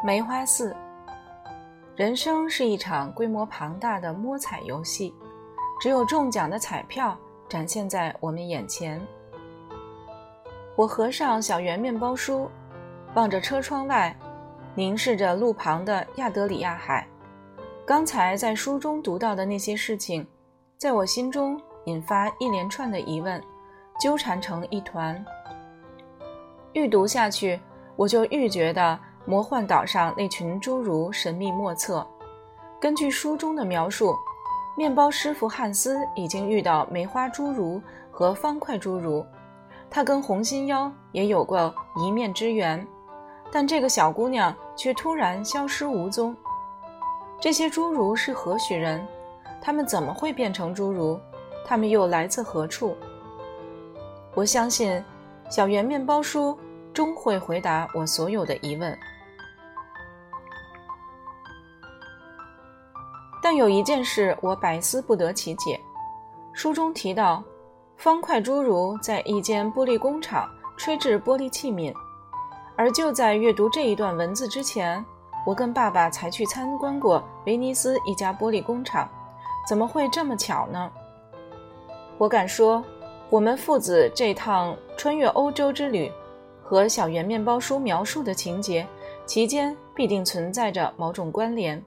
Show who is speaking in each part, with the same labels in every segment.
Speaker 1: 梅花四，人生是一场规模庞大的摸彩游戏，只有中奖的彩票展现在我们眼前。我合上小圆面包书，望着车窗外，凝视着路旁的亚德里亚海。刚才在书中读到的那些事情，在我心中引发一连串的疑问，纠缠成一团。愈读下去，我就愈觉得魔幻岛上那群侏儒神秘莫测。根据书中的描述，面包师傅汉斯已经遇到梅花侏儒和方块侏儒。他跟红心妖也有过一面之缘，但这个小姑娘却突然消失无踪。这些侏儒是何许人？他们怎么会变成侏儒？他们又来自何处？我相信，小圆面包叔终会回答我所有的疑问。但有一件事我百思不得其解：书中提到。方块侏儒在一间玻璃工厂吹制玻璃器皿，而就在阅读这一段文字之前，我跟爸爸才去参观过威尼斯一家玻璃工厂。怎么会这么巧呢？我敢说，我们父子这趟穿越欧洲之旅，和小圆面包书描述的情节其间必定存在着某种关联。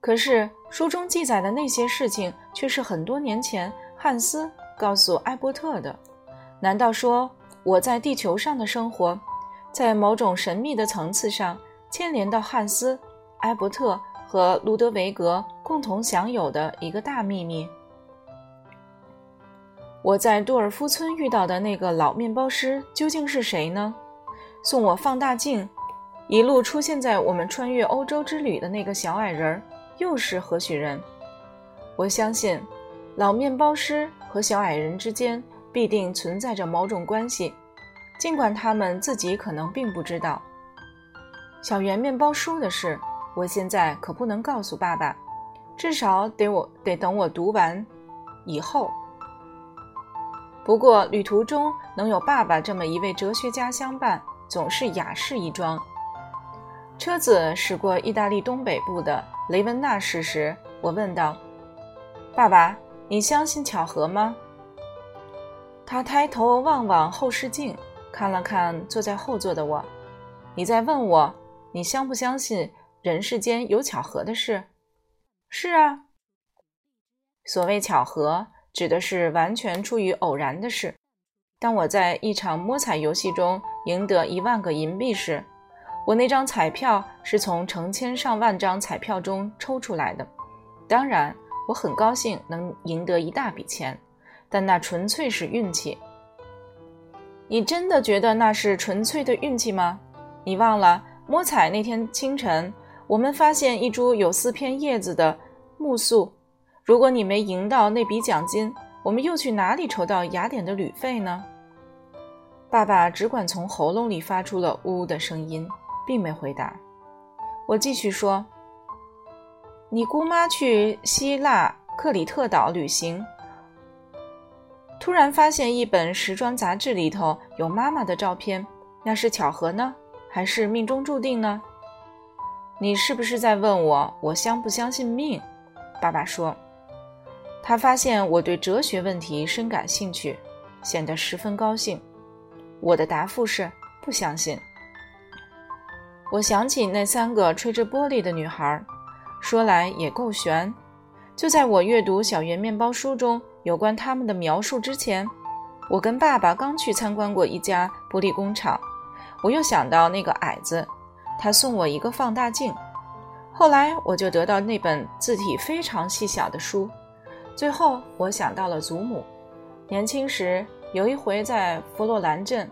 Speaker 1: 可是书中记载的那些事情，却是很多年前汉斯。告诉艾伯特的，难道说我在地球上的生活，在某种神秘的层次上牵连到汉斯、埃伯特和卢德维格共同享有的一个大秘密？我在杜尔夫村遇到的那个老面包师究竟是谁呢？送我放大镜，一路出现在我们穿越欧洲之旅的那个小矮人儿又是何许人？我相信，老面包师。和小矮人之间必定存在着某种关系，尽管他们自己可能并不知道。小圆面包书的事，我现在可不能告诉爸爸，至少得我得等我读完以后。不过旅途中能有爸爸这么一位哲学家相伴，总是雅事一桩。车子驶过意大利东北部的雷文纳市时，我问道：“爸爸。”你相信巧合吗？他抬头望望后视镜，看了看坐在后座的我。你在问我，你相不相信人世间有巧合的事？是啊。所谓巧合，指的是完全出于偶然的事。当我在一场摸彩游戏中赢得一万个银币时，我那张彩票是从成千上万张彩票中抽出来的。当然。我很高兴能赢得一大笔钱，但那纯粹是运气。你真的觉得那是纯粹的运气吗？你忘了摸彩那天清晨，我们发现一株有四片叶子的木素。如果你没赢到那笔奖金，我们又去哪里筹到雅典的旅费呢？爸爸只管从喉咙里发出了呜呜的声音，并没回答。我继续说。你姑妈去希腊克里特岛旅行，突然发现一本时装杂志里头有妈妈的照片，那是巧合呢，还是命中注定呢？你是不是在问我，我相不相信命？爸爸说，他发现我对哲学问题深感兴趣，显得十分高兴。我的答复是不相信。我想起那三个吹着玻璃的女孩。说来也够悬，就在我阅读小圆面包书中有关他们的描述之前，我跟爸爸刚去参观过一家玻璃工厂。我又想到那个矮子，他送我一个放大镜。后来我就得到那本字体非常细小的书。最后我想到了祖母，年轻时有一回在佛罗兰镇，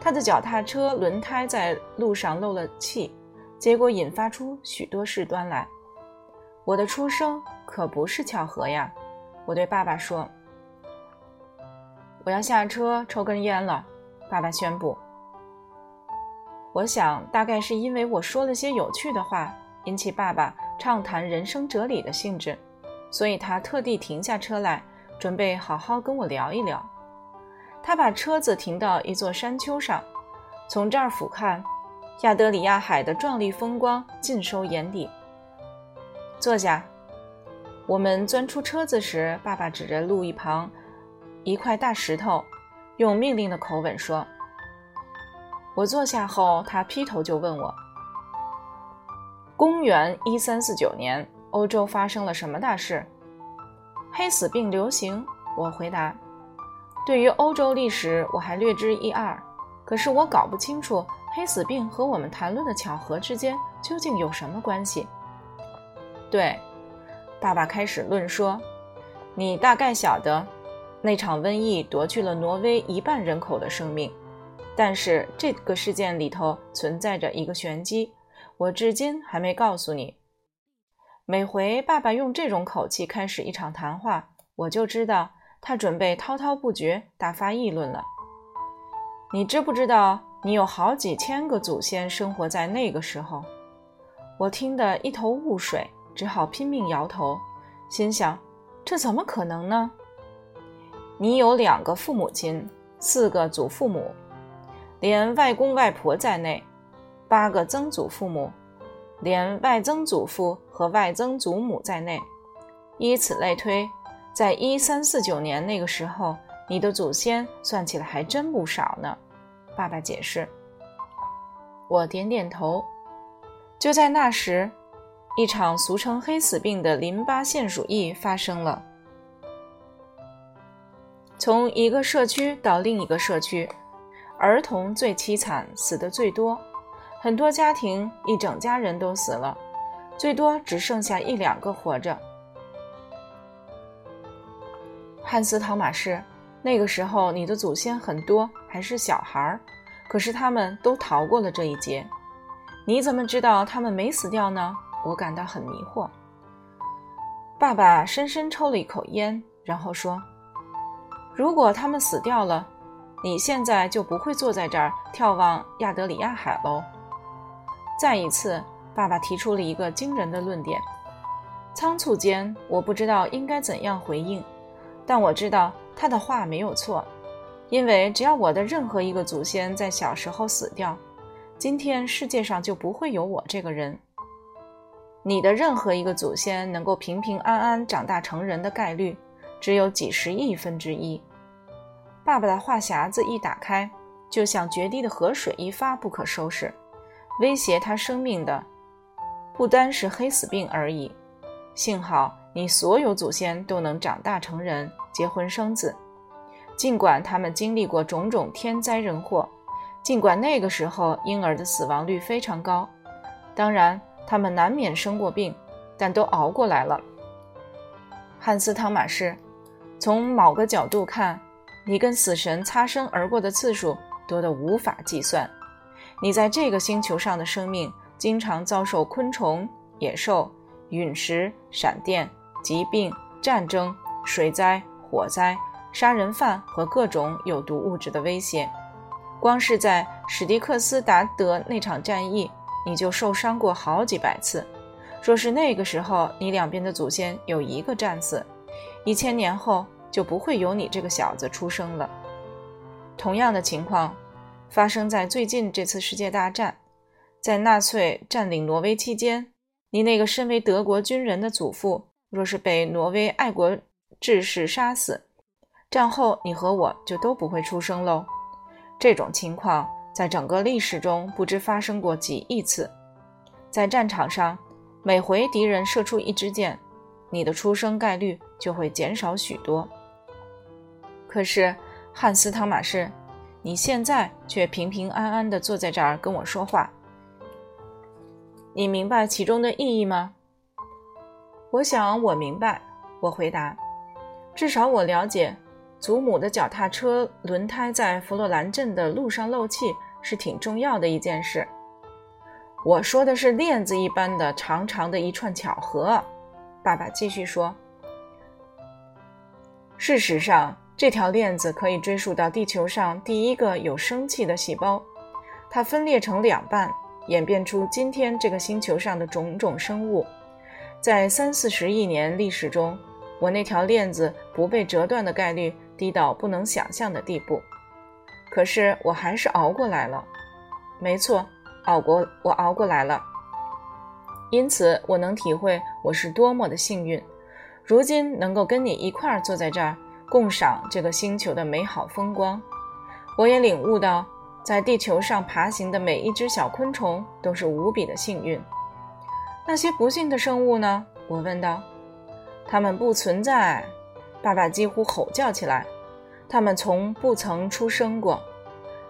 Speaker 1: 他的脚踏车轮胎在路上漏了气，结果引发出许多事端来。我的出生可不是巧合呀！我对爸爸说：“我要下车抽根烟了。”爸爸宣布。我想，大概是因为我说了些有趣的话，引起爸爸畅谈人生哲理的兴致，所以他特地停下车来，准备好好跟我聊一聊。他把车子停到一座山丘上，从这儿俯瞰，亚德里亚海的壮丽风光尽收眼底。坐下。我们钻出车子时，爸爸指着路一旁一块大石头，用命令的口吻说：“我坐下后，他劈头就问我：公元一三四九年，欧洲发生了什么大事？黑死病流行。”我回答：“对于欧洲历史，我还略知一二，可是我搞不清楚黑死病和我们谈论的巧合之间究竟有什么关系。”对。爸爸开始论说：“你大概晓得，那场瘟疫夺去了挪威一半人口的生命。但是这个事件里头存在着一个玄机，我至今还没告诉你。每回爸爸用这种口气开始一场谈话，我就知道他准备滔滔不绝、大发议论了。你知不知道，你有好几千个祖先生活在那个时候？我听得一头雾水。”只好拼命摇头，心想：这怎么可能呢？你有两个父母亲，四个祖父母，连外公外婆在内，八个曾祖父母，连外曾祖父和外曾祖母在内，依此类推，在一三四九年那个时候，你的祖先算起来还真不少呢。爸爸解释。我点点头。就在那时。一场俗称“黑死病”的淋巴腺鼠疫发生了。从一个社区到另一个社区，儿童最凄惨，死的最多。很多家庭一整家人都死了，最多只剩下一两个活着。汉斯·陶马士，那个时候你的祖先很多还是小孩儿，可是他们都逃过了这一劫。你怎么知道他们没死掉呢？我感到很迷惑。爸爸深深抽了一口烟，然后说：“如果他们死掉了，你现在就不会坐在这儿眺望亚德里亚海喽。”再一次，爸爸提出了一个惊人的论点。仓促间，我不知道应该怎样回应，但我知道他的话没有错，因为只要我的任何一个祖先在小时候死掉，今天世界上就不会有我这个人。你的任何一个祖先能够平平安安长大成人的概率，只有几十亿分之一。爸爸的话匣子一打开，就像决堤的河水一发不可收拾。威胁他生命的，不单是黑死病而已。幸好你所有祖先都能长大成人，结婚生子，尽管他们经历过种种天灾人祸，尽管那个时候婴儿的死亡率非常高。当然。他们难免生过病，但都熬过来了。汉斯·汤马士，从某个角度看，你跟死神擦身而过的次数多得无法计算。你在这个星球上的生命经常遭受昆虫、野兽、陨石、闪电、疾病、战争、水灾、火灾、杀人犯和各种有毒物质的威胁。光是在史蒂克斯达德那场战役。你就受伤过好几百次。若是那个时候你两边的祖先有一个战死，一千年后就不会有你这个小子出生了。同样的情况发生在最近这次世界大战，在纳粹占领挪威期间，你那个身为德国军人的祖父，若是被挪威爱国志士杀死，战后你和我就都不会出生喽。这种情况。在整个历史中，不知发生过几亿次。在战场上，每回敌人射出一支箭，你的出生概率就会减少许多。可是，汉斯·汤马士，你现在却平平安安地坐在这儿跟我说话。你明白其中的意义吗？我想我明白。我回答，至少我了解。祖母的脚踏车轮胎在弗洛兰镇的路上漏气是挺重要的一件事。我说的是链子一般的长长的一串巧合。爸爸继续说：“事实上，这条链子可以追溯到地球上第一个有生气的细胞，它分裂成两半，演变出今天这个星球上的种种生物。在三四十亿年历史中，我那条链子不被折断的概率。”低到不能想象的地步，可是我还是熬过来了。没错，熬过，我熬过来了。因此，我能体会我是多么的幸运，如今能够跟你一块儿坐在这儿，共赏这个星球的美好风光。我也领悟到，在地球上爬行的每一只小昆虫都是无比的幸运。那些不幸的生物呢？我问道。它们不存在，爸爸几乎吼叫起来。他们从不曾出生过。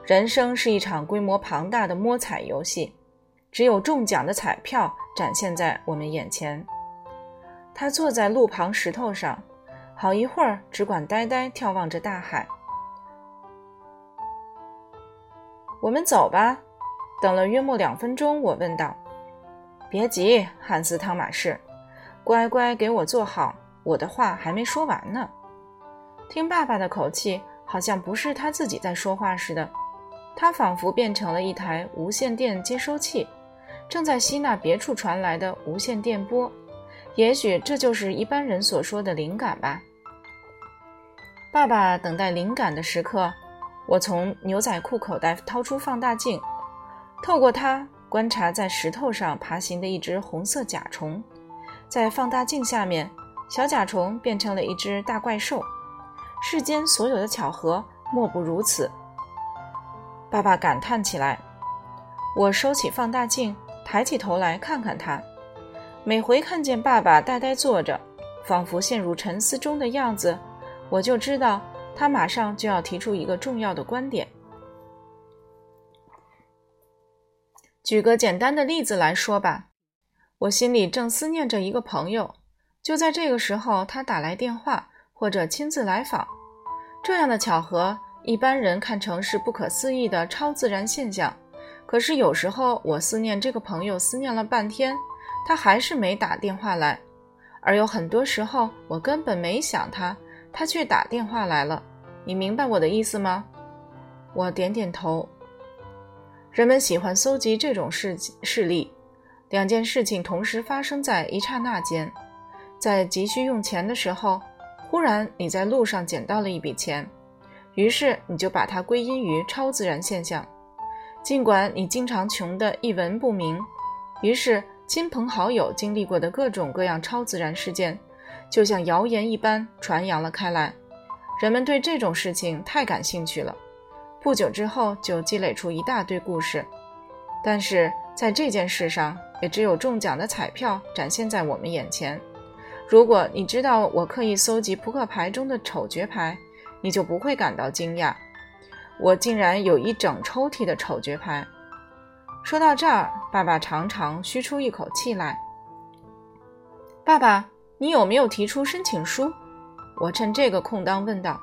Speaker 1: 人生是一场规模庞大的摸彩游戏，只有中奖的彩票展现在我们眼前。他坐在路旁石头上，好一会儿只管呆呆眺望着大海。我们走吧。等了约莫两分钟，我问道：“别急，汉斯·汤马士，乖乖给我坐好，我的话还没说完呢。”听爸爸的口气，好像不是他自己在说话似的。他仿佛变成了一台无线电接收器，正在吸纳别处传来的无线电波。也许这就是一般人所说的灵感吧。爸爸等待灵感的时刻，我从牛仔裤口袋掏出放大镜，透过它观察在石头上爬行的一只红色甲虫。在放大镜下面，小甲虫变成了一只大怪兽。世间所有的巧合，莫不如此。爸爸感叹起来。我收起放大镜，抬起头来看看他。每回看见爸爸呆呆坐着，仿佛陷入沉思中的样子，我就知道他马上就要提出一个重要的观点。举个简单的例子来说吧，我心里正思念着一个朋友，就在这个时候，他打来电话。或者亲自来访，这样的巧合，一般人看成是不可思议的超自然现象。可是有时候，我思念这个朋友，思念了半天，他还是没打电话来；而有很多时候，我根本没想他，他却打电话来了。你明白我的意思吗？我点点头。人们喜欢搜集这种事事例，两件事情同时发生在一刹那间，在急需用钱的时候。忽然，你在路上捡到了一笔钱，于是你就把它归因于超自然现象。尽管你经常穷得一文不名，于是亲朋好友经历过的各种各样超自然事件，就像谣言一般传扬了开来。人们对这种事情太感兴趣了，不久之后就积累出一大堆故事。但是在这件事上，也只有中奖的彩票展现在我们眼前。如果你知道我刻意搜集扑克牌中的丑角牌，你就不会感到惊讶。我竟然有一整抽屉的丑角牌。说到这儿，爸爸长长吁出一口气来。爸爸，你有没有提出申请书？我趁这个空当问道。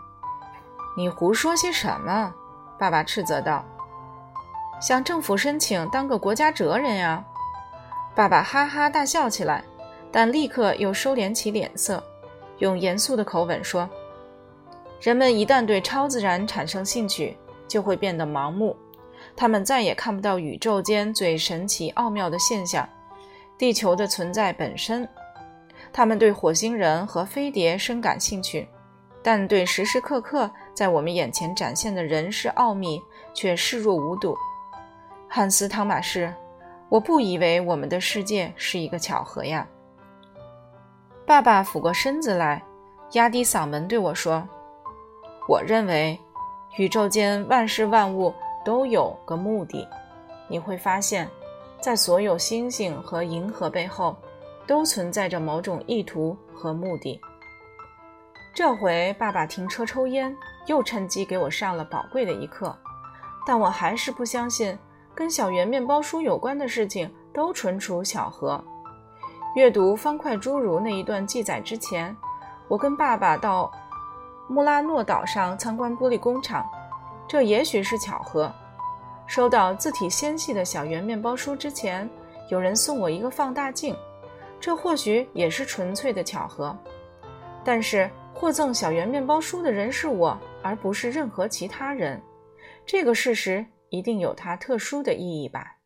Speaker 1: 你胡说些什么？爸爸斥责道。向政府申请当个国家哲人呀！爸爸哈哈大笑起来。但立刻又收敛起脸色，用严肃的口吻说：“人们一旦对超自然产生兴趣，就会变得盲目。他们再也看不到宇宙间最神奇奥妙的现象——地球的存在本身。他们对火星人和飞碟深感兴趣，但对时时刻刻在我们眼前展现的人事奥秘却视若无睹。”汉斯·汤马士，我不以为我们的世界是一个巧合呀。爸爸俯过身子来，压低嗓门对我说：“我认为，宇宙间万事万物都有个目的。你会发现，在所有星星和银河背后，都存在着某种意图和目的。”这回爸爸停车抽烟，又趁机给我上了宝贵的一课。但我还是不相信，跟小圆面包书有关的事情都纯属巧合。阅读方块侏儒那一段记载之前，我跟爸爸到穆拉诺岛上参观玻璃工厂，这也许是巧合。收到字体纤细的小圆面包书之前，有人送我一个放大镜，这或许也是纯粹的巧合。但是获赠小圆面包书的人是我，而不是任何其他人，这个事实一定有它特殊的意义吧。